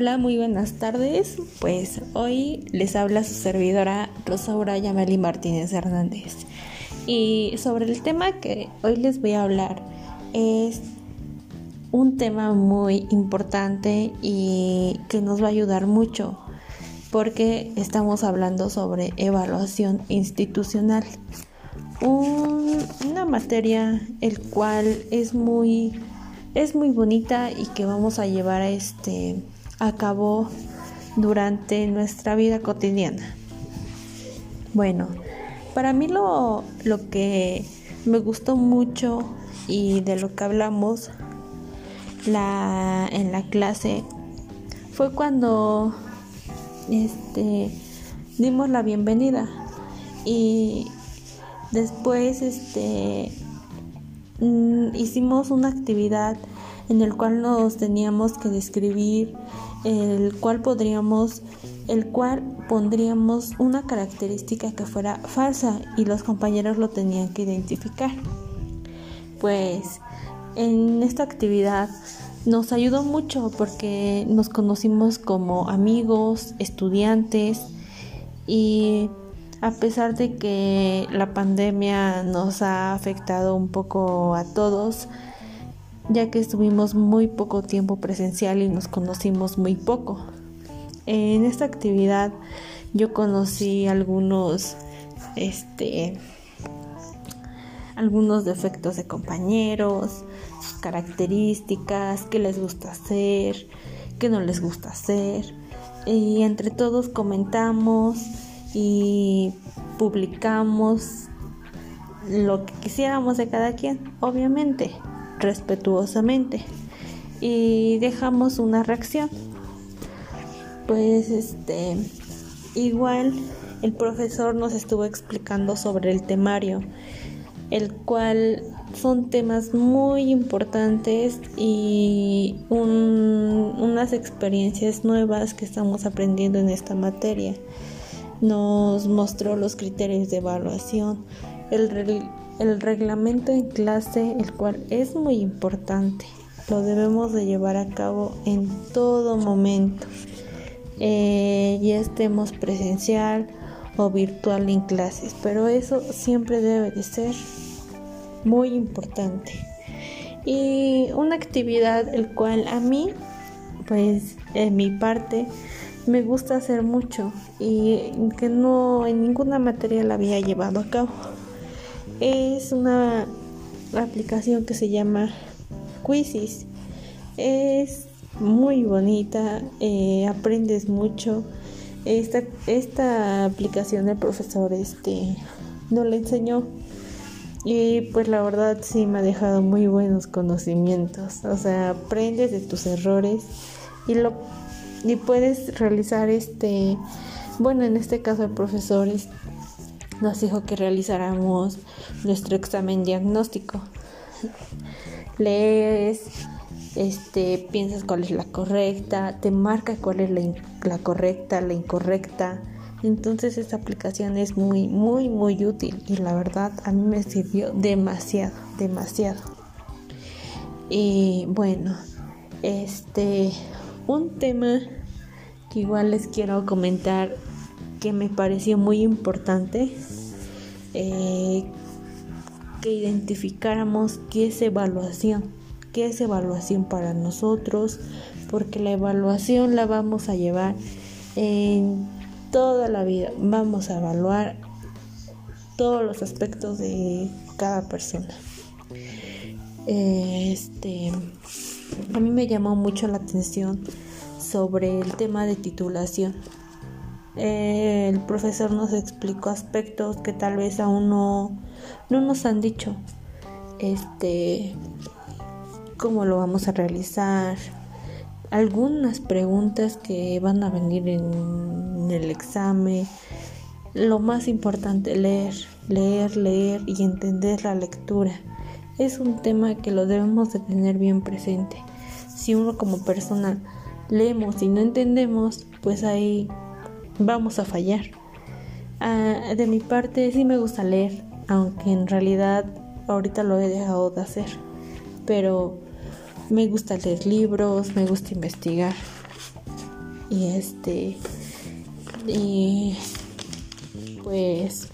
Hola, muy buenas tardes. Pues hoy les habla su servidora Rosaura Yameli Martínez Hernández. Y sobre el tema que hoy les voy a hablar es un tema muy importante y que nos va a ayudar mucho porque estamos hablando sobre evaluación institucional. una materia el cual es muy es muy bonita y que vamos a llevar a este a cabo durante nuestra vida cotidiana. Bueno, para mí lo, lo que me gustó mucho y de lo que hablamos la, en la clase fue cuando este, dimos la bienvenida y después este, mm, hicimos una actividad en el cual nos teníamos que describir el cual podríamos el cual pondríamos una característica que fuera falsa y los compañeros lo tenían que identificar. Pues en esta actividad nos ayudó mucho porque nos conocimos como amigos, estudiantes y a pesar de que la pandemia nos ha afectado un poco a todos, ya que estuvimos muy poco tiempo presencial y nos conocimos muy poco. En esta actividad yo conocí algunos este algunos defectos de compañeros, sus características, qué les gusta hacer, qué no les gusta hacer. Y entre todos comentamos y publicamos lo que quisiéramos de cada quien, obviamente respetuosamente y dejamos una reacción. Pues este igual el profesor nos estuvo explicando sobre el temario, el cual son temas muy importantes y unas experiencias nuevas que estamos aprendiendo en esta materia. Nos mostró los criterios de evaluación, el, reglamento en clase, el cual es muy importante, lo debemos de llevar a cabo en todo momento, eh, ya estemos presencial o virtual en clases, pero eso siempre debe de ser muy importante. Y una actividad el cual a mí, pues en mi parte, me gusta hacer mucho y que no en ninguna materia la había llevado a cabo es una aplicación que se llama Quizzes. Es muy bonita, eh, aprendes mucho. Esta, esta aplicación el profesor este, no le enseñó y pues la verdad sí me ha dejado muy buenos conocimientos. O sea, aprendes de tus errores y lo y puedes realizar este, bueno, en este caso el profesor nos dijo que realizáramos nuestro examen diagnóstico. Lees, este, piensas cuál es la correcta, te marca cuál es la, correcta, la incorrecta. Entonces esta aplicación es muy, muy, muy útil y la verdad a mí me sirvió demasiado, demasiado. Y bueno, este, un tema que igual les quiero comentar que me pareció muy importante eh, que identificáramos qué es evaluación, qué es evaluación para nosotros, porque la evaluación la vamos a llevar en toda la vida, vamos a evaluar todos los aspectos de cada persona. Este, a mí me llamó mucho la atención sobre el tema de titulación el profesor nos explicó aspectos que tal vez aún no, no nos han dicho. Este, cómo lo vamos a realizar, algunas preguntas que van a venir en el examen. Lo más importante, leer, leer, leer y entender la lectura. Es un tema que lo debemos de tener bien presente. Si uno como persona leemos y no entendemos, pues ahí vamos a fallar. Ah, de mi parte sí me gusta leer, aunque en realidad ahorita lo he dejado de hacer. Pero me gusta leer libros, me gusta investigar. y este y pues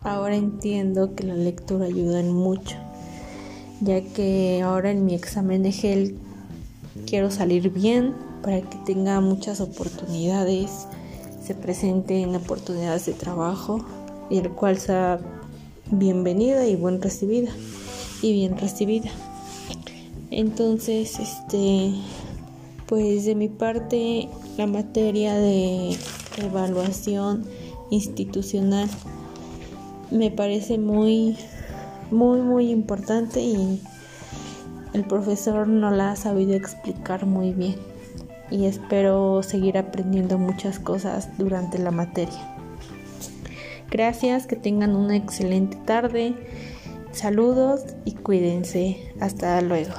ahora entiendo que la lectura ayuda en mucho ya que ahora en mi examen de GEL quiero salir bien para que tenga muchas oportunidades, se presenten oportunidades de trabajo y el cual sea bienvenida y buen recibida y bien recibida. Entonces, este pues de mi parte la materia de evaluación institucional me parece muy muy muy importante y el profesor no la ha sabido explicar muy bien y espero seguir aprendiendo muchas cosas durante la materia. Gracias, que tengan una excelente tarde. Saludos y cuídense. Hasta luego.